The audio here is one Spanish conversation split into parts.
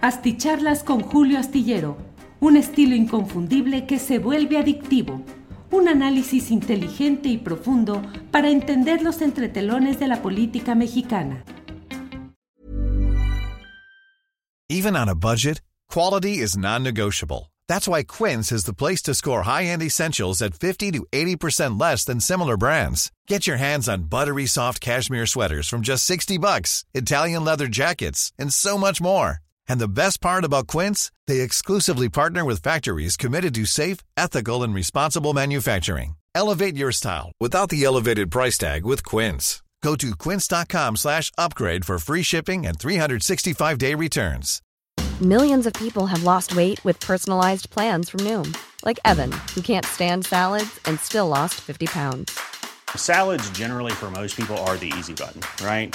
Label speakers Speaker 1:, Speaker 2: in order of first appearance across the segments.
Speaker 1: Asticharlas con Julio Astillero, un estilo inconfundible que se vuelve adictivo. Un análisis inteligente y profundo para entender los entretelones de la política mexicana.
Speaker 2: Even on a budget, quality is non-negotiable. That's why Quince is the place to score high-end essentials at 50 to 80% less than similar brands. Get your hands on buttery soft cashmere sweaters from just 60 bucks, Italian leather jackets, and so much more. And the best part about Quince, they exclusively partner with factories committed to safe, ethical, and responsible manufacturing. Elevate your style without the elevated price tag with Quince. Go to quince.com slash upgrade for free shipping and 365-day returns.
Speaker 3: Millions of people have lost weight with personalized plans from Noom, like Evan, who can't stand salads and still lost 50 pounds.
Speaker 4: Salads generally for most people are the easy button, right?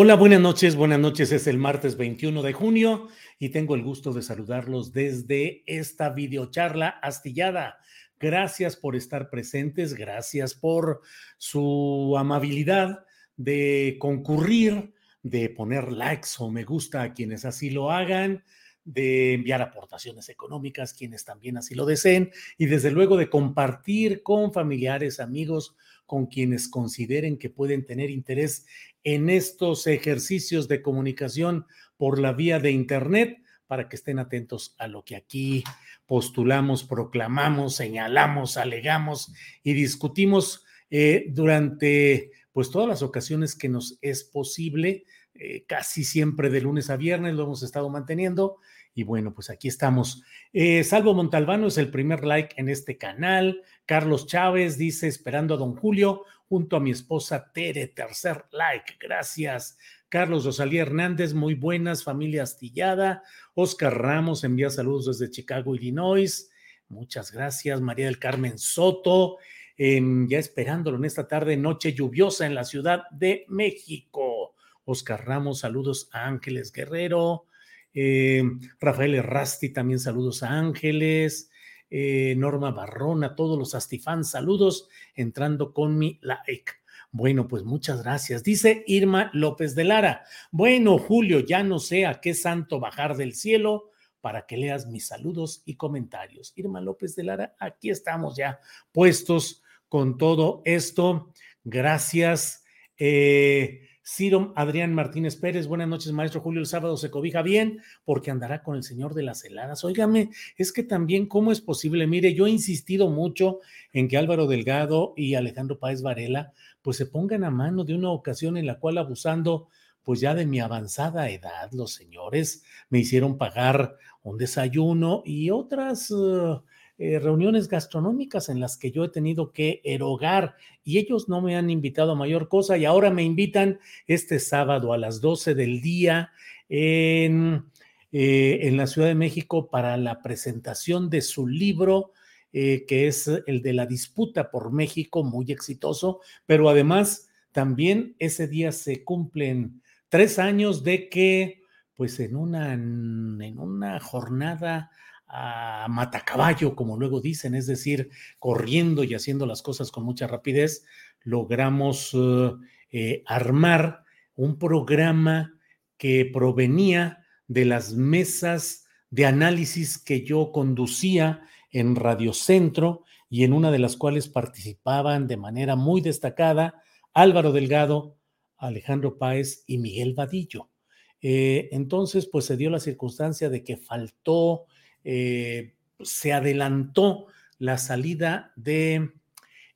Speaker 5: Hola, buenas noches, buenas noches. Es el martes 21 de junio y tengo el gusto de saludarlos desde esta videocharla astillada. Gracias por estar presentes, gracias por su amabilidad de concurrir, de poner likes o me gusta a quienes así lo hagan, de enviar aportaciones económicas quienes también así lo deseen y desde luego de compartir con familiares, amigos, con quienes consideren que pueden tener interés en estos ejercicios de comunicación por la vía de Internet para que estén atentos a lo que aquí postulamos, proclamamos, señalamos, alegamos y discutimos eh, durante pues todas las ocasiones que nos es posible, eh, casi siempre de lunes a viernes lo hemos estado manteniendo y bueno, pues aquí estamos. Eh, Salvo Montalbano es el primer like en este canal. Carlos Chávez dice, esperando a don Julio, junto a mi esposa Tere, tercer like. Gracias. Carlos Rosalía Hernández, muy buenas, familia astillada. Oscar Ramos envía saludos desde Chicago, Illinois. Muchas gracias. María del Carmen Soto, em, ya esperándolo en esta tarde, noche lluviosa en la Ciudad de México. Oscar Ramos, saludos a Ángeles Guerrero. Eh, Rafael Errasti, también saludos a Ángeles. Eh, Norma Barrón, a todos los astifans, saludos, entrando con mi like. Bueno, pues muchas gracias. Dice Irma López de Lara. Bueno, Julio, ya no sé a qué santo bajar del cielo para que leas mis saludos y comentarios. Irma López de Lara, aquí estamos ya puestos con todo esto. Gracias. Eh, Ciro Adrián Martínez Pérez, buenas noches, maestro Julio. El sábado se cobija bien porque andará con el señor de las heladas. Óigame, es que también, ¿cómo es posible? Mire, yo he insistido mucho en que Álvaro Delgado y Alejandro Páez Varela, pues se pongan a mano de una ocasión en la cual, abusando, pues ya de mi avanzada edad, los señores me hicieron pagar un desayuno y otras. Uh, eh, reuniones gastronómicas en las que yo he tenido que erogar y ellos no me han invitado a mayor cosa y ahora me invitan este sábado a las 12 del día en, eh, en la Ciudad de México para la presentación de su libro. Eh, que es el de la disputa por México, muy exitoso, pero además también ese día se cumplen tres años de que, pues en una, en una jornada a matacaballo, como luego dicen, es decir, corriendo y haciendo las cosas con mucha rapidez, logramos eh, eh, armar un programa que provenía de las mesas de análisis que yo conducía en Radio Centro y en una de las cuales participaban de manera muy destacada Álvaro Delgado, Alejandro Páez y Miguel Vadillo. Eh, entonces, pues se dio la circunstancia de que faltó eh, se adelantó la salida de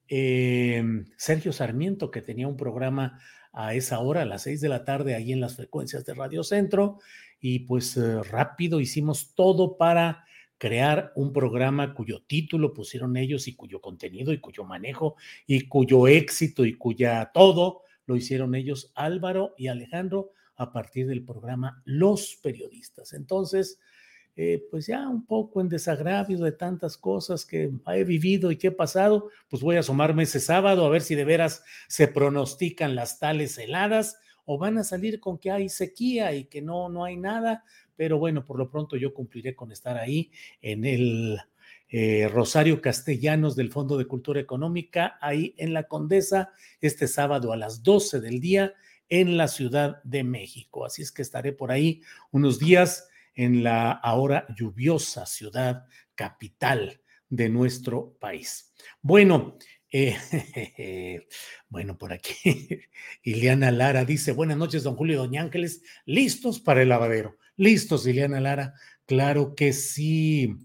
Speaker 5: eh, Sergio Sarmiento, que tenía un programa a esa hora, a las seis de la tarde, ahí en las frecuencias de Radio Centro, y pues eh, rápido hicimos todo para crear un programa cuyo título pusieron ellos y cuyo contenido y cuyo manejo y cuyo éxito y cuya todo lo hicieron ellos, Álvaro y Alejandro, a partir del programa Los Periodistas. Entonces, eh, pues ya un poco en desagravio de tantas cosas que he vivido y que he pasado, pues voy a asomarme ese sábado a ver si de veras se pronostican las tales heladas o van a salir con que hay sequía y que no, no hay nada, pero bueno, por lo pronto yo cumpliré con estar ahí en el eh, Rosario Castellanos del Fondo de Cultura Económica, ahí en la Condesa, este sábado a las 12 del día en la Ciudad de México. Así es que estaré por ahí unos días en la ahora lluviosa ciudad capital de nuestro país. Bueno, eh, bueno, por aquí, Ileana Lara dice, buenas noches, don Julio y doña Ángeles, listos para el lavadero. Listos, Ileana Lara, claro que sí.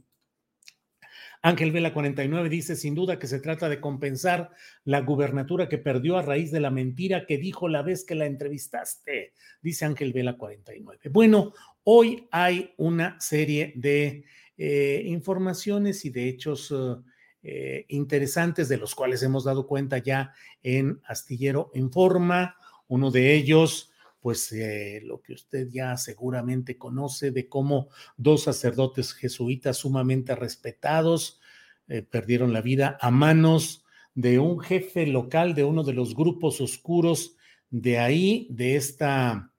Speaker 5: Ángel Vela 49 dice, sin duda que se trata de compensar la gubernatura que perdió a raíz de la mentira que dijo la vez que la entrevistaste, dice Ángel Vela 49. Bueno, hoy hay una serie de eh, informaciones y de hechos eh, interesantes de los cuales hemos dado cuenta ya en Astillero Informa. Uno de ellos pues eh, lo que usted ya seguramente conoce de cómo dos sacerdotes jesuitas sumamente respetados eh, perdieron la vida a manos de un jefe local de uno de los grupos oscuros de ahí, de esta,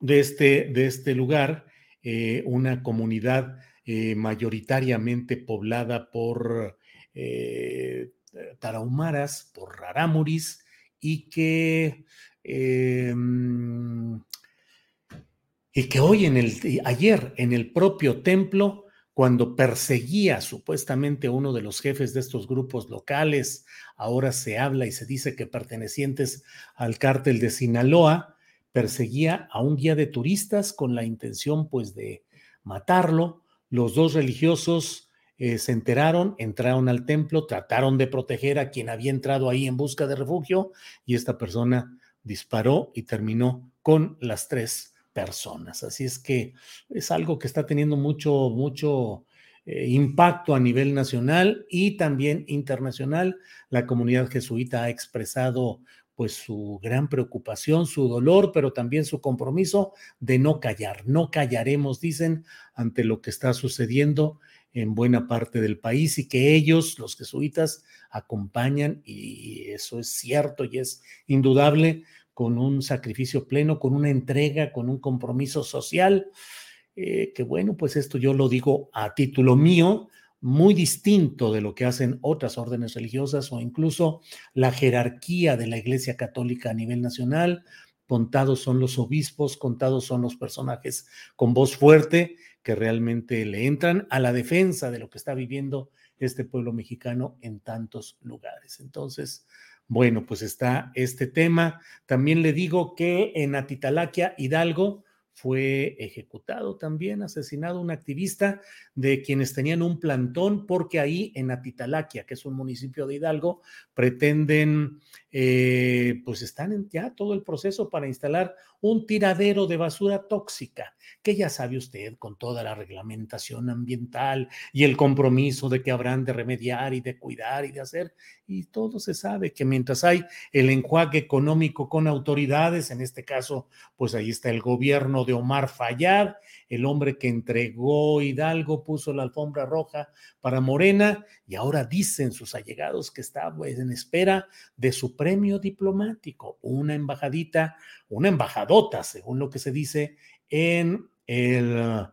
Speaker 5: de este, de este lugar, eh, una comunidad mayoritariamente poblada por tarahumaras, por rarámuris, y que Em, y que hoy en el, ayer en el propio templo, cuando perseguía supuestamente uno de los jefes de estos grupos locales, ahora se habla y se dice que pertenecientes al cártel de Sinaloa, perseguía a un guía de turistas con la intención pues de matarlo. Los dos religiosos eh, se enteraron, entraron al templo, trataron de proteger a quien había entrado ahí en busca de refugio y esta persona disparó y terminó con las tres personas. Así es que es algo que está teniendo mucho, mucho eh, impacto a nivel nacional y también internacional. La comunidad jesuita ha expresado pues su gran preocupación, su dolor, pero también su compromiso de no callar. No callaremos, dicen, ante lo que está sucediendo en buena parte del país y que ellos, los jesuitas, acompañan, y eso es cierto y es indudable, con un sacrificio pleno, con una entrega, con un compromiso social, eh, que bueno, pues esto yo lo digo a título mío, muy distinto de lo que hacen otras órdenes religiosas o incluso la jerarquía de la Iglesia Católica a nivel nacional. Contados son los obispos, contados son los personajes con voz fuerte que realmente le entran a la defensa de lo que está viviendo este pueblo mexicano en tantos lugares. Entonces, bueno, pues está este tema. También le digo que en Atitalaquia, Hidalgo, fue ejecutado también, asesinado un activista de quienes tenían un plantón, porque ahí en Atitalaquia, que es un municipio de Hidalgo, pretenden, eh, pues están en ya todo el proceso para instalar un tiradero de basura tóxica, que ya sabe usted con toda la reglamentación ambiental y el compromiso de que habrán de remediar y de cuidar y de hacer, y todo se sabe que mientras hay el enjuague económico con autoridades, en este caso, pues ahí está el gobierno de Omar Fayad, el hombre que entregó Hidalgo, puso la alfombra roja para Morena, y ahora dicen sus allegados que está pues, en espera de su premio diplomático, una embajadita, una embajadota, según lo que se dice, en el,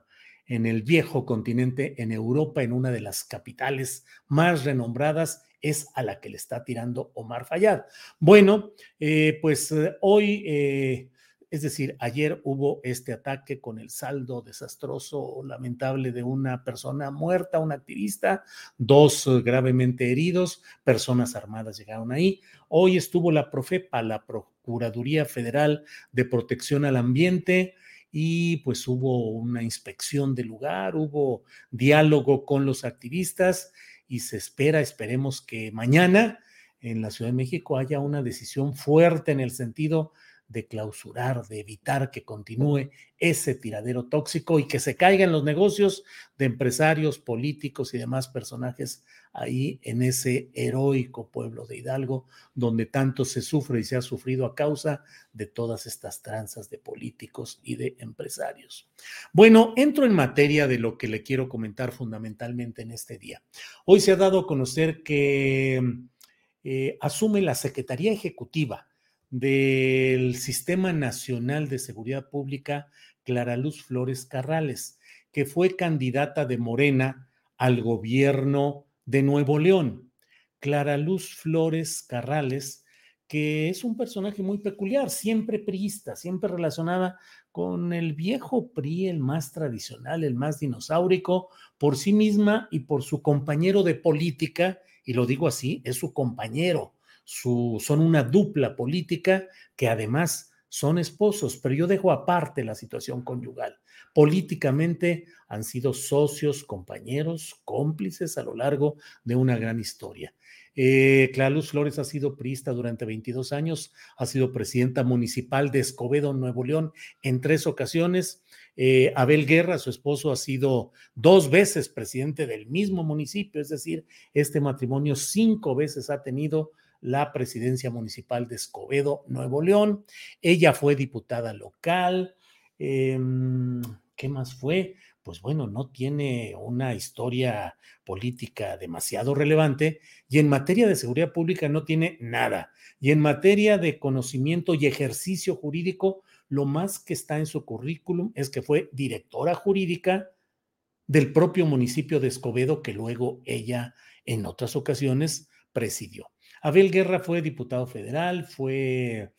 Speaker 5: en el viejo continente, en Europa, en una de las capitales más renombradas, es a la que le está tirando Omar Fayad. Bueno, eh, pues eh, hoy eh, es decir, ayer hubo este ataque con el saldo desastroso lamentable de una persona muerta, un activista, dos gravemente heridos, personas armadas llegaron ahí. Hoy estuvo la Profepa, la Procuraduría Federal de Protección al Ambiente, y pues hubo una inspección del lugar, hubo diálogo con los activistas y se espera, esperemos que mañana en la Ciudad de México haya una decisión fuerte en el sentido de clausurar, de evitar que continúe ese tiradero tóxico y que se caigan los negocios de empresarios, políticos y demás personajes ahí en ese heroico pueblo de Hidalgo, donde tanto se sufre y se ha sufrido a causa de todas estas tranzas de políticos y de empresarios. Bueno, entro en materia de lo que le quiero comentar fundamentalmente en este día. Hoy se ha dado a conocer que eh, asume la Secretaría Ejecutiva del Sistema Nacional de Seguridad Pública, Clara Luz Flores Carrales, que fue candidata de Morena al gobierno de Nuevo León. Clara Luz Flores Carrales, que es un personaje muy peculiar, siempre priista, siempre relacionada con el viejo PRI, el más tradicional, el más dinosaurico, por sí misma y por su compañero de política, y lo digo así, es su compañero, son una dupla política que además son esposos, pero yo dejo aparte la situación conyugal. Políticamente han sido socios, compañeros, cómplices a lo largo de una gran historia. Eh, Clara Luz Flores ha sido priista durante 22 años, ha sido presidenta municipal de Escobedo, Nuevo León, en tres ocasiones. Eh, Abel Guerra, su esposo, ha sido dos veces presidente del mismo municipio, es decir, este matrimonio cinco veces ha tenido la presidencia municipal de Escobedo, Nuevo León. Ella fue diputada local. Em, ¿Qué más fue? Pues bueno, no tiene una historia política demasiado relevante y en materia de seguridad pública no tiene nada. Y en materia de conocimiento y ejercicio jurídico, lo más que está en su currículum es que fue directora jurídica del propio municipio de Escobedo que luego ella en otras ocasiones presidió. Abel Guerra fue diputado federal, fue,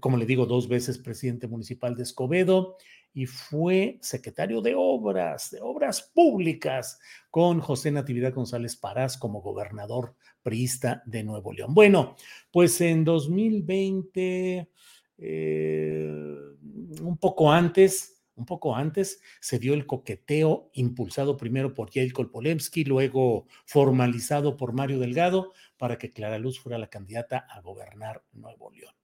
Speaker 5: como le digo, dos veces presidente municipal de Escobedo y fue secretario de obras, de obras públicas, con José Natividad González Parás como gobernador priista de Nuevo León. Bueno, pues en 2020, eh, un poco antes, un poco antes se dio el coqueteo impulsado primero por Jelko Polemski, luego formalizado por Mario Delgado para que Clara Luz fuera la candidata a gobernar Nuevo León.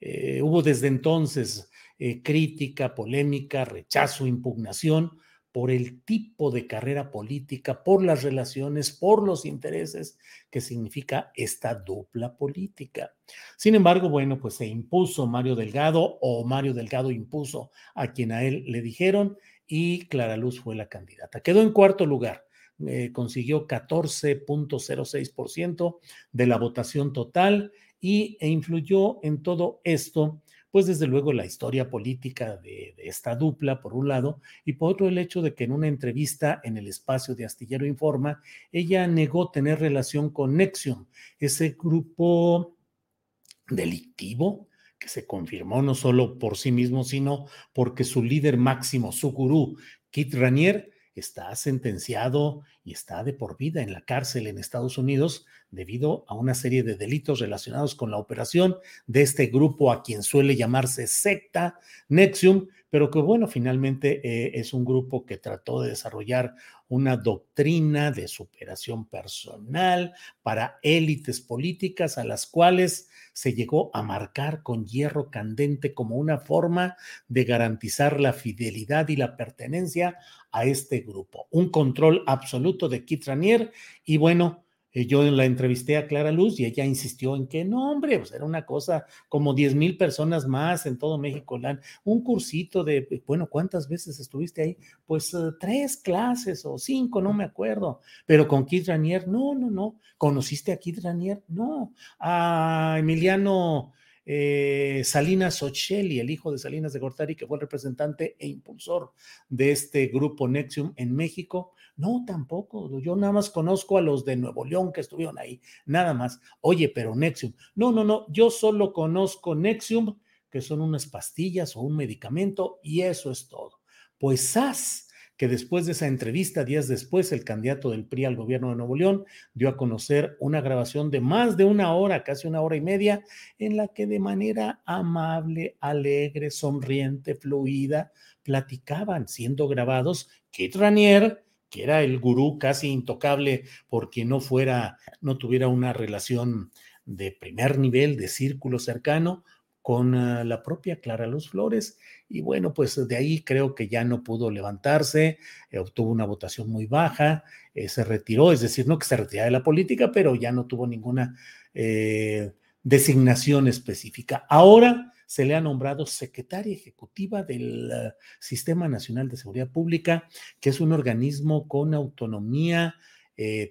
Speaker 5: Eh, hubo desde entonces eh, crítica, polémica, rechazo, impugnación por el tipo de carrera política, por las relaciones, por los intereses que significa esta dupla política. Sin embargo, bueno, pues se impuso Mario Delgado o Mario Delgado impuso a quien a él le dijeron y Clara Luz fue la candidata. Quedó en cuarto lugar, eh, consiguió 14.06% de la votación total y, e influyó en todo esto pues desde luego la historia política de, esta dupla, por un lado, y por otro el hecho de que en una entrevista en el espacio de Astillero Informa, ella negó tener relación con Nexium, ese grupo delictivo que se confirmó no solo por sí mismo, sino porque su líder máximo, su gurú, Kit Ranier, está sentenciado y está de por vida en la cárcel en Estados Unidos debido a una serie de delitos relacionados con la operación de este grupo a quien suele llamarse secta Nexium, pero que bueno, finalmente eh, es un grupo que trató de desarrollar una doctrina de superación personal para élites políticas a las cuales se llegó a marcar con hierro candente como una forma de garantizar la fidelidad y la pertenencia a este grupo. Un control absoluto de Kit Ranier y bueno, eh, yo la entrevisté a Clara Luz y ella insistió en que no, hombre, pues era una cosa como 10 mil personas más en todo México, un cursito de, bueno, ¿cuántas veces estuviste ahí? Pues eh, tres clases o cinco, no me acuerdo, pero con Kid Ranier, no, no, no, ¿conociste a Kid Ranier? No, a Emiliano eh, Salinas Ocelli, el hijo de Salinas de Gortari, que fue el representante e impulsor de este grupo Nexium en México. No, tampoco. Yo nada más conozco a los de Nuevo León que estuvieron ahí, nada más. Oye, pero Nexium. No, no, no. Yo solo conozco Nexium, que son unas pastillas o un medicamento, y eso es todo. Pues SAS que después de esa entrevista, días después, el candidato del PRI al gobierno de Nuevo León dio a conocer una grabación de más de una hora, casi una hora y media, en la que de manera amable, alegre, sonriente, fluida, platicaban, siendo grabados Kit Ranier, que era el gurú casi intocable porque no fuera, no tuviera una relación de primer nivel, de círculo cercano, con ah, la propia Clara Luz Flores. Y bueno, pues de ahí creo que ya no pudo levantarse, eh, obtuvo una votación muy baja, eh, se retiró, es decir, no que se retirara de la política, pero ya no tuvo ninguna eh, designación específica. Ahora se le ha nombrado secretaria ejecutiva del Sistema Nacional de Seguridad Pública, que es un organismo con autonomía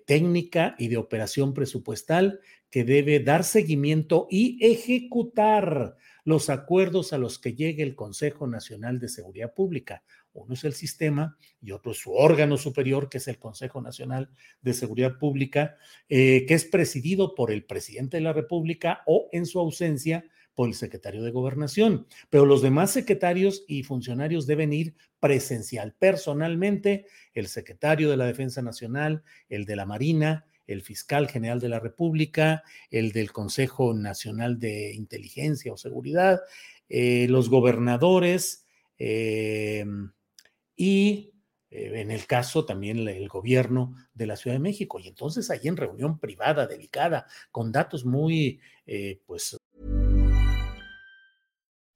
Speaker 5: técnica y de operación presupuestal que debe dar seguimiento y ejecutar los acuerdos a los que llegue el Consejo Nacional de Seguridad Pública. Uno es el sistema y otro es su órgano superior, que es el Consejo Nacional de Seguridad Pública, eh, que es presidido por el presidente de la República o, en su ausencia, por el secretario de Gobernación. Pero los demás secretarios y funcionarios deben ir presencial, personalmente, el secretario de la Defensa Nacional, el de la Marina, el fiscal general de la República, el del Consejo Nacional de Inteligencia o Seguridad, eh, los gobernadores eh, y eh, en el caso también el gobierno de la Ciudad de México. Y entonces ahí en reunión privada, delicada, con datos muy, pues...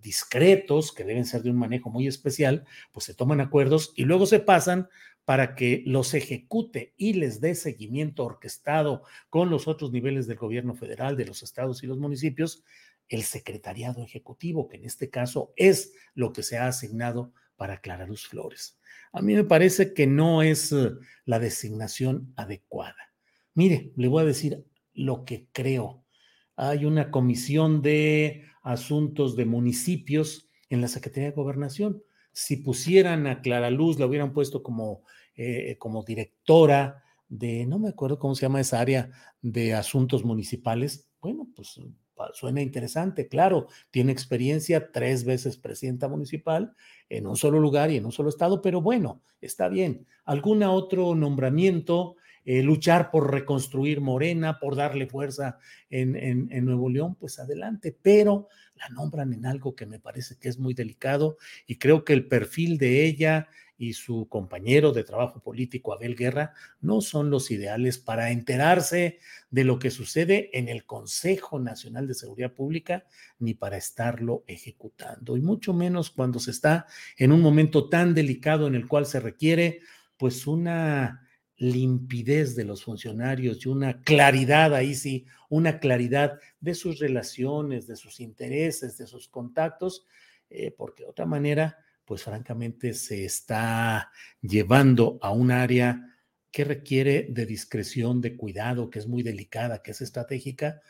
Speaker 5: Discretos, que deben ser de un manejo muy especial, pues se toman acuerdos y luego se pasan para que los ejecute y les dé seguimiento orquestado con los otros niveles del gobierno federal, de los estados y los municipios, el secretariado ejecutivo, que en este caso es lo que se ha asignado para Clara Luz Flores. A mí me parece que no es eh, la designación adecuada. Mire, le voy a decir lo que creo. Hay una comisión de asuntos de municipios en la Secretaría de Gobernación. Si pusieran a Clara Luz, la hubieran puesto como, eh, como directora de, no me acuerdo cómo se llama esa área de asuntos municipales, bueno, pues suena interesante, claro, tiene experiencia, tres veces presidenta municipal en un solo lugar y en un solo estado, pero bueno, está bien. ¿Algún otro nombramiento eh, luchar por reconstruir Morena, por darle fuerza en, en, Nuevo León, pues adelante, pero la nombran en algo que me parece que es muy delicado y creo que el perfil de ella y su compañero de trabajo político, Abel Guerra, no son los ideales para enterarse de lo que sucede en el Consejo Nacional de Seguridad Pública, ni para estarlo ejecutando, y mucho menos cuando se está en un momento tan delicado en el cual se requiere pues una limpidez de los funcionarios y una claridad, ahí sí, una claridad de sus relaciones, de sus intereses, de sus contactos, eh, porque de otra manera, pues francamente se está llevando a un área que requiere de discreción, de cuidado, que es muy delicada, que es estratégica,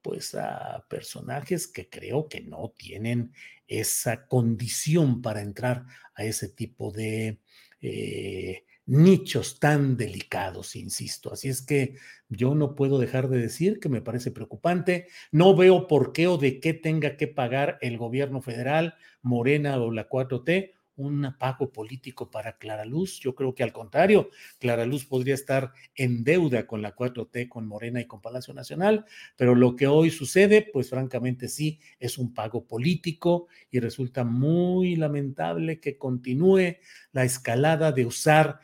Speaker 5: pues a personajes que creo que no tienen esa condición para entrar a ese tipo de... Eh, nichos tan delicados, insisto. Así es que yo no puedo dejar de decir que me parece preocupante. No veo por qué o de qué tenga que pagar el gobierno federal, Morena o la 4T un pago político para Clara Luz. Yo creo que al contrario, Clara Luz podría estar en deuda con la 4T, con Morena y con Palacio Nacional, pero lo que hoy sucede, pues francamente sí, es un pago político y resulta muy lamentable que continúe la escalada de usar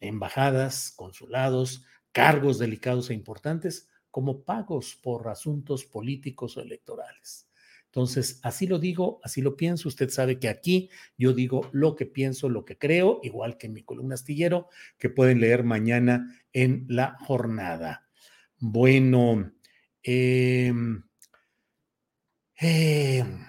Speaker 5: embajadas, consulados, cargos delicados e importantes como pagos por asuntos políticos o electorales. Entonces, así lo digo, así lo pienso. Usted sabe que aquí yo digo lo que pienso, lo que creo, igual que en mi columna astillero, que pueden leer mañana en la jornada. Bueno, Em, em,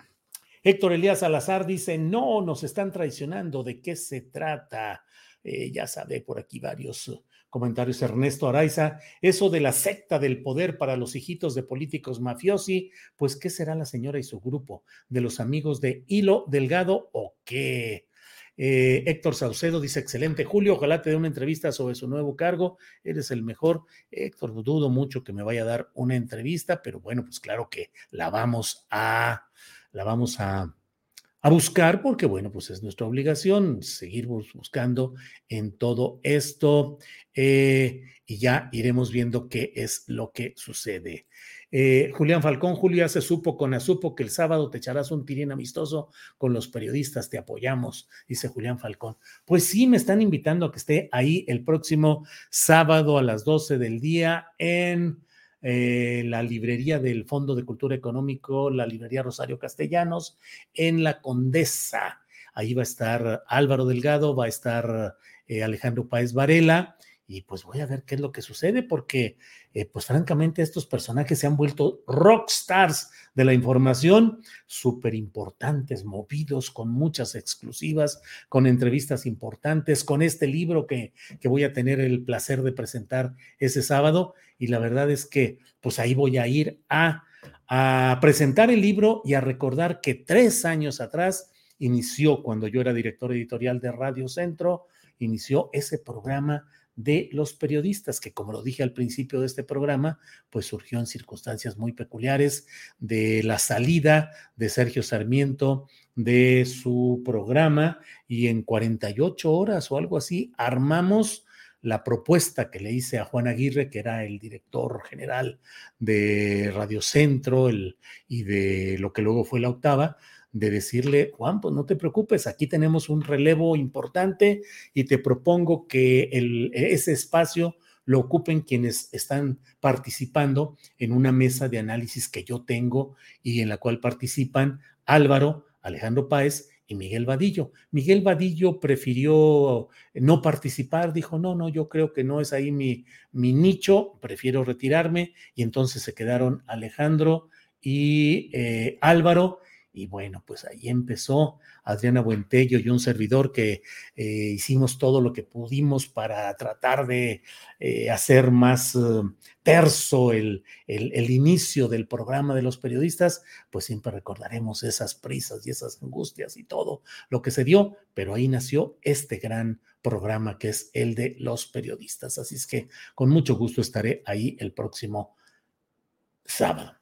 Speaker 5: Héctor Elías Salazar dice, no, nos están traicionando, ¿de qué se trata? Eh, ya sabe por aquí varios comentarios. Ernesto Araiza, eso de la secta del poder para los hijitos de políticos mafiosi, pues ¿qué será la señora y su grupo? ¿De los amigos de Hilo Delgado o qué? Eh, Héctor Saucedo dice, excelente, Julio, ojalá te dé una entrevista sobre su nuevo cargo, eres el mejor. Héctor, dudo mucho que me vaya a dar una entrevista, pero bueno, pues claro que la vamos a, la vamos a, a buscar, porque bueno, pues es nuestra obligación seguir buscando en todo esto eh, y ya iremos viendo qué es lo que sucede. Eh, Julián Falcón, Julio, ya se supo con Azupo que el sábado te echarás un tirín amistoso con los periodistas, te apoyamos, dice Julián Falcón. Pues sí, me están invitando a que esté ahí el próximo sábado a las 12 del día en eh, la librería del Fondo de Cultura Económico, la librería Rosario Castellanos, en la Condesa. Ahí va a estar Álvaro Delgado, va a estar eh, Alejandro Páez Varela, y pues voy a ver qué es lo que sucede, porque eh, pues francamente estos personajes se han vuelto rockstars de la información, súper importantes, movidos, con muchas exclusivas, con entrevistas importantes, con este libro que, que voy a tener el placer de presentar ese sábado, y la verdad es que pues ahí voy a ir a, a presentar el libro y a recordar que tres años atrás inició, cuando yo era director editorial de Radio Centro, inició ese programa de los periodistas, que como lo dije al principio de este programa, pues surgió en circunstancias muy peculiares de la salida de Sergio Sarmiento de su programa y en 48 horas o algo así armamos la propuesta que le hice a Juan Aguirre, que era el director general de Radio Centro el, y de lo que luego fue la octava, de decirle, Juan, pues no te preocupes, aquí tenemos un relevo importante y te propongo que el, ese espacio lo ocupen quienes están participando en una mesa de análisis que yo tengo y en la cual participan Álvaro, Alejandro Páez y Miguel Vadillo. Miguel Vadillo prefirió no participar, dijo, no, no, yo creo que no es ahí mi, mi nicho, prefiero retirarme y entonces se quedaron Alejandro y eh, Álvaro y bueno, pues ahí empezó Adriana Buentello y un servidor que eh, hicimos todo lo que pudimos para tratar de eh, hacer más eh, terso el, el, inicio del programa de los periodistas, pues siempre recordaremos esas prisas y esas angustias y todo lo que se dio, pero ahí nació este gran programa que es el de los periodistas. Así es que con mucho gusto estaré ahí el próximo sábado.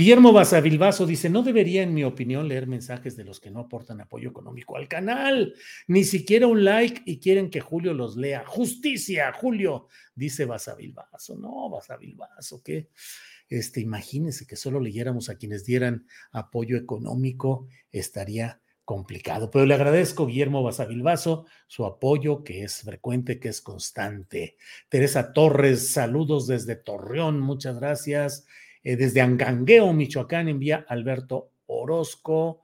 Speaker 5: Guillermo Basavilbaso dice, no debería, en mi opinión, leer mensajes de los que no aportan apoyo económico al canal, ni siquiera un like y quieren que Julio los lea. Justicia, Julio, dice Basavilbaso. No, Basavilbaso, que este, imagínense que solo leyéramos a quienes dieran apoyo económico, estaría complicado. Pero le agradezco, Guillermo Basavilbaso, su apoyo, que es frecuente, que es constante. Teresa Torres, saludos desde Torreón, muchas gracias. Eh, desde Angangueo, Michoacán, envía Alberto Orozco.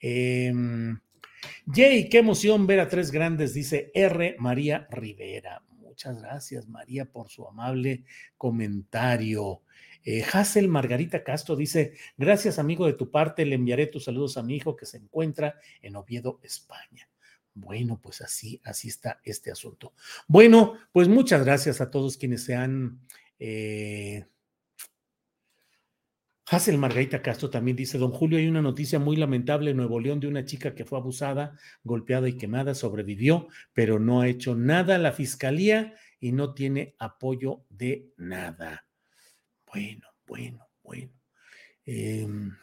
Speaker 5: Jay, qué emoción ver a tres grandes, dice R. María Rivera. Muchas gracias, María, por su amable comentario. Eh, Margarita Castro dice: Gracias, amigo de tu parte, le enviaré tus saludos a mi hijo que se encuentra en Oviedo, España. Bueno, pues así, así está este asunto. Bueno, pues muchas gracias a todos quienes se han eh, Hazel Margarita Castro también dice, don Julio, hay una noticia muy lamentable en Nuevo León de una chica que fue abusada, golpeada y quemada, sobrevivió, pero no ha hecho nada la fiscalía y no tiene apoyo de nada. Bueno, bueno, bueno. Em,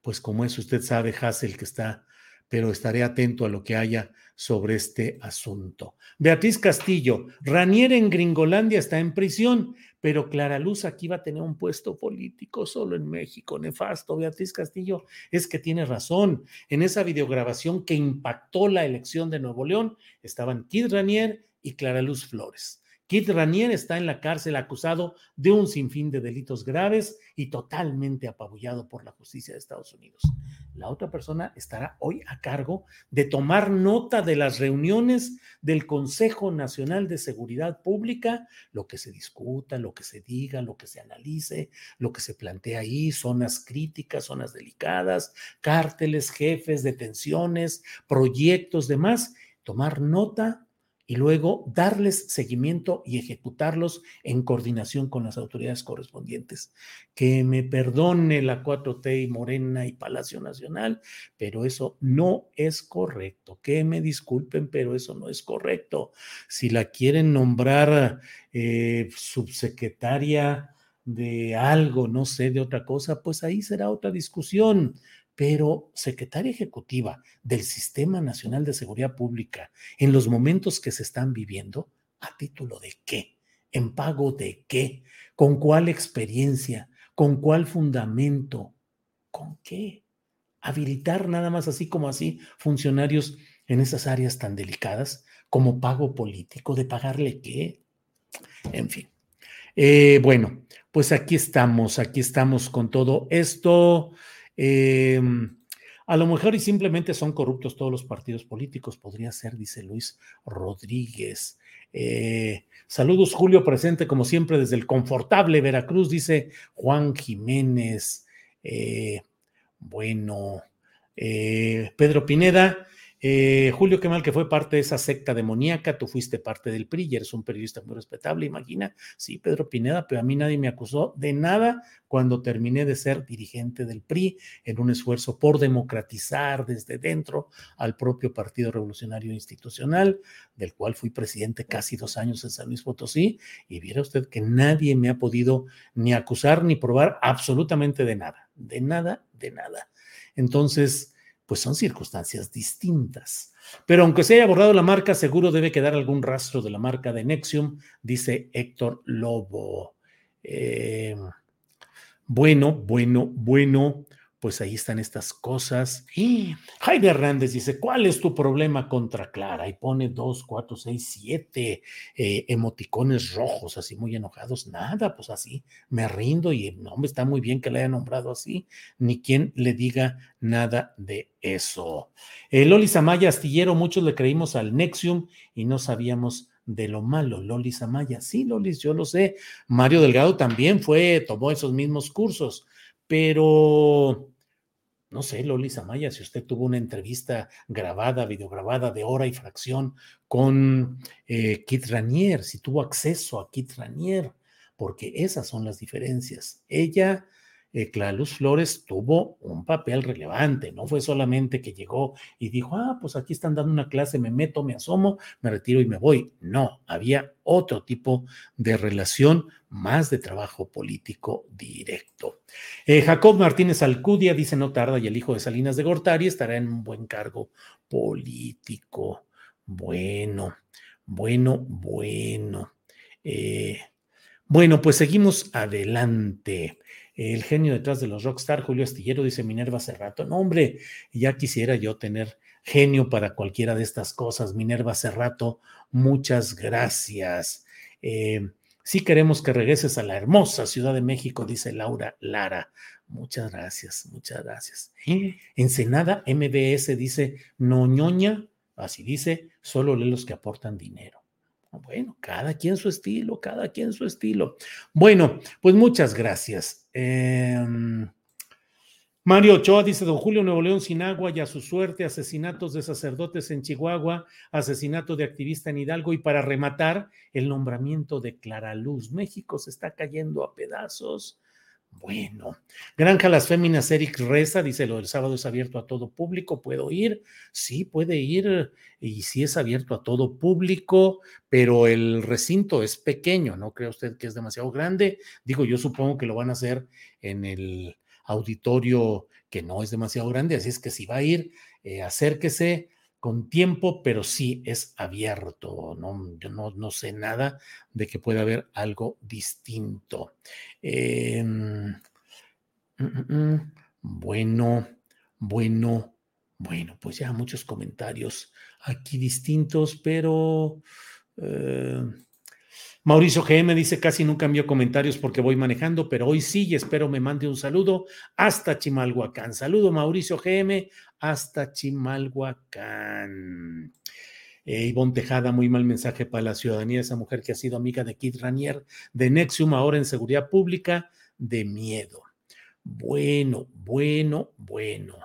Speaker 5: pues como es, usted sabe, Hazel, que está, pero estaré atento a lo que haya sobre este asunto. Beatriz Castillo, Ranier en Gringolandia está en prisión, pero Clara Luz aquí va a tener un puesto político solo en México, nefasto. Beatriz Castillo es que tiene razón. En esa videograbación que impactó la elección de Nuevo León estaban Kid Ranier y Clara Luz Flores. Kit Ranier está en la cárcel acusado de un sinfín de delitos graves y totalmente apabullado por la justicia de Estados Unidos. La otra persona estará hoy a cargo de tomar nota de las reuniones del Consejo Nacional de Seguridad Pública, lo que se discuta, lo que se diga, lo que se analice, lo que se plantea ahí, zonas críticas, zonas delicadas, cárteles, jefes, detenciones, proyectos, demás, tomar nota y luego darles seguimiento y ejecutarlos en coordinación con las autoridades correspondientes. Que me perdone la 4T y Morena y Palacio Nacional, pero eso no es correcto. Que me disculpen, pero eso no es correcto. Si la quieren nombrar eh, subsecretaria de algo, no sé, de otra cosa, pues ahí será otra discusión pero secretaria ejecutiva del Sistema Nacional de Seguridad Pública en los momentos que se están viviendo, ¿a título de qué? ¿En pago de qué? ¿Con cuál experiencia? ¿Con cuál fundamento? ¿Con qué? Habilitar nada más así como así funcionarios en esas áreas tan delicadas como pago político, de pagarle qué? En fin. Eh, bueno, pues aquí estamos, aquí estamos con todo esto. Eh, a lo mejor y simplemente son corruptos todos los partidos políticos, podría ser, dice Luis Rodríguez. Eh, saludos, Julio, presente como siempre desde el confortable Veracruz, dice Juan Jiménez. Eh, bueno, Pedro Pineda, eh, Julio Quemal, que fue parte de esa secta demoníaca, tú fuiste parte del PRI y eres un periodista muy respetable, imagina. Sí, Pedro Pineda, pero a mí nadie me acusó de nada cuando terminé de ser dirigente del PRI en un esfuerzo por democratizar desde dentro al propio Partido Revolucionario Institucional, del cual fui presidente casi dos años en San Luis Potosí, y viera usted que nadie me ha podido ni acusar ni probar absolutamente de nada, de nada, de nada. Entonces, pues son circunstancias distintas. Pero aunque se haya borrado la marca, seguro debe quedar algún rastro de la marca de Nexium, dice Héctor Lobo. Eh, bueno, bueno, bueno pues ahí están estas cosas. Y Jaime Hernández dice, ¿cuál es tu problema contra Clara? Y pone dos, cuatro, seis, siete eh, emoticones rojos, así muy enojados. Nada, pues así, me rindo y no, me está muy bien que le haya nombrado así, ni quien le diga nada de eso. Eh, Loli Samaya Astillero, muchos le creímos al Nexium y no sabíamos de lo malo. Loli Samaya, sí, Lolis, yo lo sé. Mario Delgado también fue, tomó esos mismos cursos pero no sé, Loli Samaya, si usted tuvo una entrevista grabada, videograbada de hora y fracción con eh, Kit Ranier, si tuvo acceso a Kit Ranier, porque esas son las diferencias. Ella eh, Flores tuvo un papel relevante, no fue solamente que llegó y dijo, ah, pues aquí están dando una clase, me meto, me asomo, me retiro y me voy. No, había otro tipo de relación, más de trabajo político directo. Eh, Jacob Martínez Alcudia dice, no tarda y el hijo de Salinas de Gortari estará en un buen cargo político. Bueno, bueno, bueno. Eh, bueno, pues seguimos adelante el genio detrás de los rockstar, Julio Astillero, dice Minerva Cerrato. No, hombre, ya quisiera yo tener genio para cualquiera de estas cosas. Minerva Cerrato, muchas gracias. Eh, sí queremos que regreses a la hermosa Ciudad de México, dice Laura Lara. Muchas gracias, muchas gracias. Ensenada MBS dice, no ñoña, así dice, solo lee los que aportan dinero. Bueno, cada quien su estilo, cada quien su estilo. Bueno, pues muchas gracias. Em, Mario Ochoa dice, don Julio Nuevo León sin agua y a su suerte, asesinatos de sacerdotes en Chihuahua, asesinato de activista en Hidalgo y para rematar, el nombramiento de Clara Luz. México se está cayendo a pedazos. Bueno, Granja Las Féminas, Eric Reza, dice lo del sábado es abierto a todo público, ¿puedo ir? Sí, puede ir y sí es abierto a todo público, pero el recinto es pequeño, ¿no cree usted que es demasiado grande? Digo, yo supongo que lo van a hacer en el auditorio que no es demasiado grande, así es que si va a ir, eh, acérquese, con tiempo, pero sí es abierto. No, yo no, no sé nada de que pueda haber algo distinto. Em, mm, mm, mm, bueno, bueno, bueno, pues ya muchos comentarios aquí distintos, pero... Eh, Mauricio GM dice, casi nunca envío comentarios porque voy manejando, pero hoy sí y espero me mande un saludo hasta Chimalhuacán. Saludo Mauricio GM hasta Chimalhuacán. Eh, Ivonne Tejada, muy mal mensaje para la ciudadanía, esa mujer que ha sido amiga de Kit Ranier de Nexium, ahora en seguridad pública, de miedo. Bueno, bueno, bueno.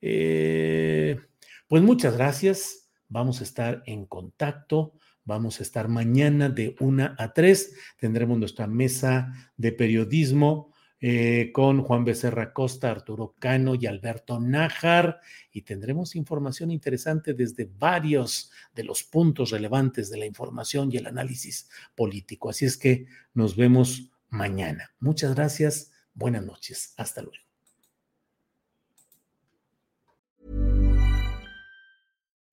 Speaker 5: Eh, pues muchas gracias. Vamos a estar en contacto. Vamos a estar mañana de una a tres. Tendremos nuestra mesa de periodismo eh, con Juan Becerra Costa, Arturo Cano y Alberto Nájar. Y tendremos información interesante desde varios de los puntos relevantes de la información y el análisis político. Así es que nos vemos mañana. Muchas gracias. Buenas noches. Hasta luego.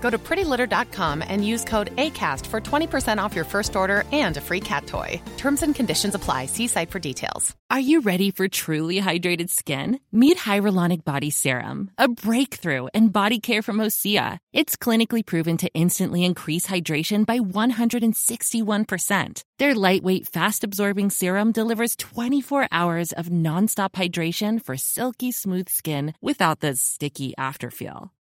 Speaker 6: Go to prettylitter.com and use code ACAST for 20% off your first order and a free cat toy. Terms and conditions apply. See site for details.
Speaker 7: Are you ready for truly hydrated skin? Meet Hyaluronic Body Serum, a breakthrough in body care from Osea. It's clinically proven to instantly increase hydration by 161%. Their lightweight, fast absorbing serum delivers 24 hours of nonstop hydration for silky smooth skin without the sticky afterfeel.